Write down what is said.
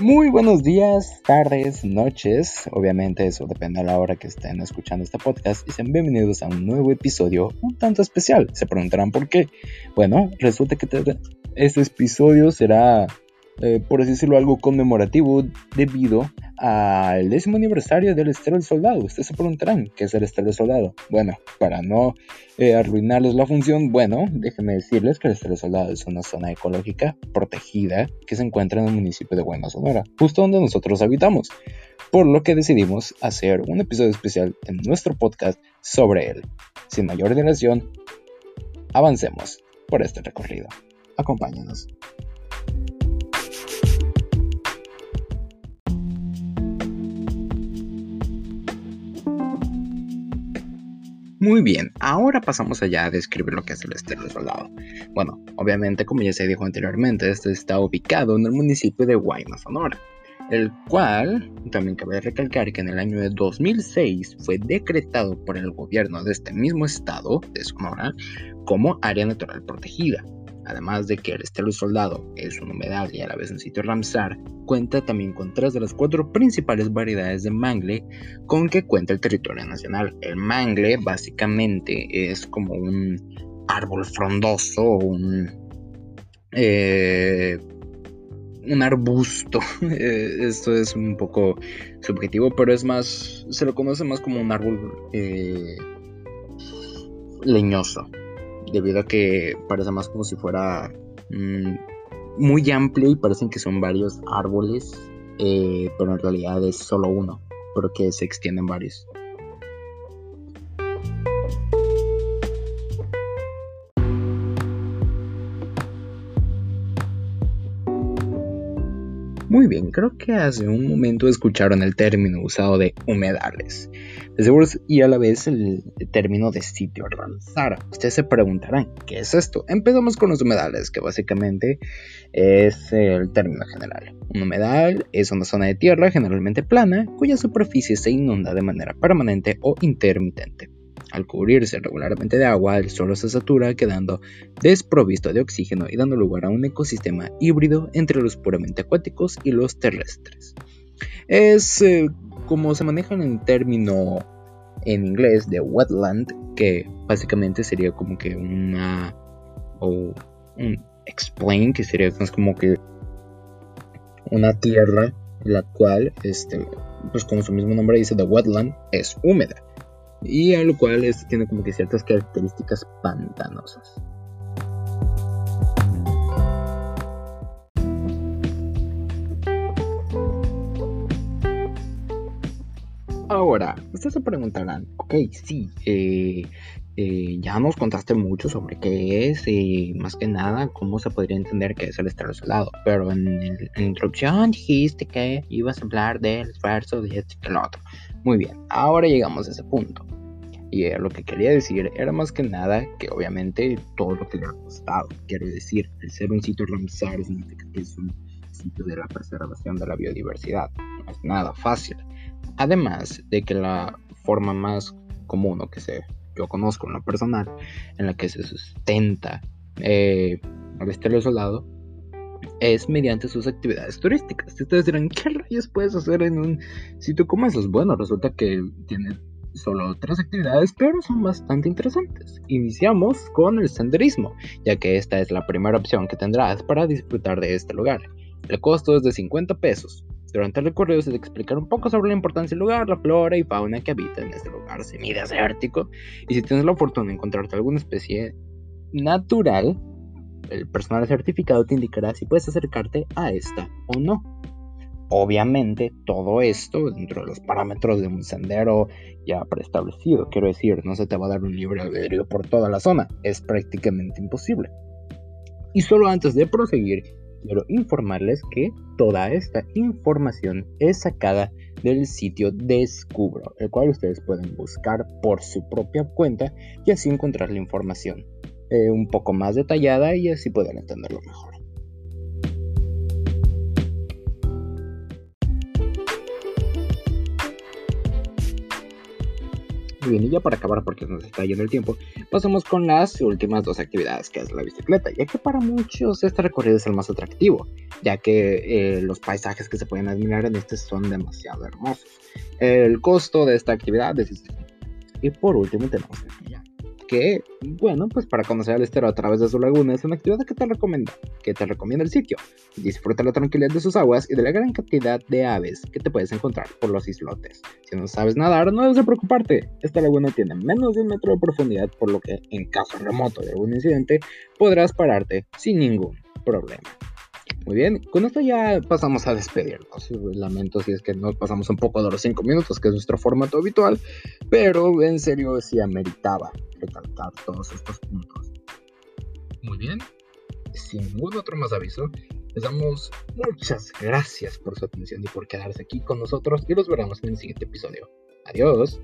Muy buenos días, tardes, noches. Obviamente eso depende a la hora que estén escuchando este podcast y sean bienvenidos a un nuevo episodio un tanto especial. Se preguntarán por qué. Bueno, resulta que este episodio será eh, por decirlo, algo conmemorativo debido al décimo aniversario del Estero del Soldado. Ustedes se preguntarán, ¿qué es el Estero del Soldado? Bueno, para no eh, arruinarles la función, bueno, déjenme decirles que el Estero del Soldado es una zona ecológica protegida que se encuentra en el municipio de Buena Sonora, justo donde nosotros habitamos. Por lo que decidimos hacer un episodio especial en nuestro podcast sobre él. Sin mayor dilación, avancemos por este recorrido. Acompáñanos. Muy bien, ahora pasamos allá a describir lo que es el Estero Soldado. Bueno, obviamente, como ya se dijo anteriormente, este está ubicado en el municipio de Guaymas, Sonora, el cual también cabe recalcar que en el año de 2006 fue decretado por el gobierno de este mismo estado de Sonora como área natural protegida. Además de que el Estero Soldado es un humedal y a la vez un sitio Ramsar, cuenta también con tres de las cuatro principales variedades de mangle con que cuenta el territorio nacional. El mangle básicamente es como un árbol frondoso, un, eh, un arbusto. Eh, esto es un poco subjetivo, pero es más, se lo conoce más como un árbol eh, leñoso debido a que parece más como si fuera mm, muy amplio y parecen que son varios árboles, eh, pero en realidad es solo uno, porque se extienden varios. Muy bien, creo que hace un momento escucharon el término usado de humedales. y a la vez el término de sitio Ramsar. Ustedes se preguntarán, ¿qué es esto? Empezamos con los humedales, que básicamente es el término general. Un humedal es una zona de tierra generalmente plana cuya superficie se inunda de manera permanente o intermitente. Al cubrirse regularmente de agua, el suelo se satura quedando desprovisto de oxígeno y dando lugar a un ecosistema híbrido entre los puramente acuáticos y los terrestres. Es eh, como se maneja en el término en inglés de wetland, que básicamente sería como que una o un explain, que sería como que una tierra la cual, este, pues como su mismo nombre dice, the wetland es húmeda y a lo cual tiene como que ciertas características pantanosas. Ahora, ustedes se preguntarán, ok, sí, eh, eh, ya nos contaste mucho sobre qué es y más que nada cómo se podría entender qué es el estero salado, pero en, la introducción dijiste que ibas a hablar del esfuerzo de este que lo otro. Muy bien, ahora llegamos a ese punto. Y lo que quería decir era más que nada que obviamente todo lo que le ha costado. Quiero decir, el ser un sitio Ramsar significa que es un sitio de la preservación de la biodiversidad. No es nada fácil. Además de que la forma más común o que se, yo conozco en lo personal, en la que se sustenta eh, al estilo soldado, es mediante sus actividades turísticas. Ustedes dirán, ¿qué rayos puedes hacer en un sitio como esos? Bueno, resulta que tiene solo otras actividades, pero son bastante interesantes. Iniciamos con el senderismo, ya que esta es la primera opción que tendrás para disfrutar de este lugar. El costo es de 50 pesos. Durante el recorrido se te explicará un poco sobre la importancia del lugar, la flora y fauna que habita en este lugar semidesértico, y si tienes la fortuna de encontrarte alguna especie natural, el personal certificado te indicará si puedes acercarte a esta o no. Obviamente todo esto dentro de los parámetros de un sendero ya preestablecido. Quiero decir, no se te va a dar un libre albedrío por toda la zona. Es prácticamente imposible. Y solo antes de proseguir, quiero informarles que toda esta información es sacada del sitio Descubro, el cual ustedes pueden buscar por su propia cuenta y así encontrar la información eh, un poco más detallada y así pueden entenderlo mejor. Bien, y ya para acabar, porque nos está yendo el tiempo, pasamos con las últimas dos actividades, que es la bicicleta, ya que para muchos este recorrido es el más atractivo. ya que eh, los paisajes que se pueden admirar en este son demasiado hermosos. El costo de esta actividad es Y por último tenemos que, bueno, pues para conocer el estero a través de su laguna es una actividad que te recomienda, que te recomienda el sitio. Disfruta la tranquilidad de sus aguas y de la gran cantidad de aves que te puedes encontrar por los islotes. Si no sabes nadar, no debes de preocuparte. Esta laguna tiene menos de un metro de profundidad, por lo que en caso remoto de algún incidente podrás pararte sin ningún problema. Muy bien, con esto ya pasamos a despedirnos. Lamento si es que nos pasamos un poco de los 5 minutos, que es nuestro formato habitual, pero en serio sí ameritaba recalcar todos estos puntos. Muy bien, sin ningún otro más aviso, les damos muchas gracias por su atención y por quedarse aquí con nosotros y los veremos en el siguiente episodio. Adiós.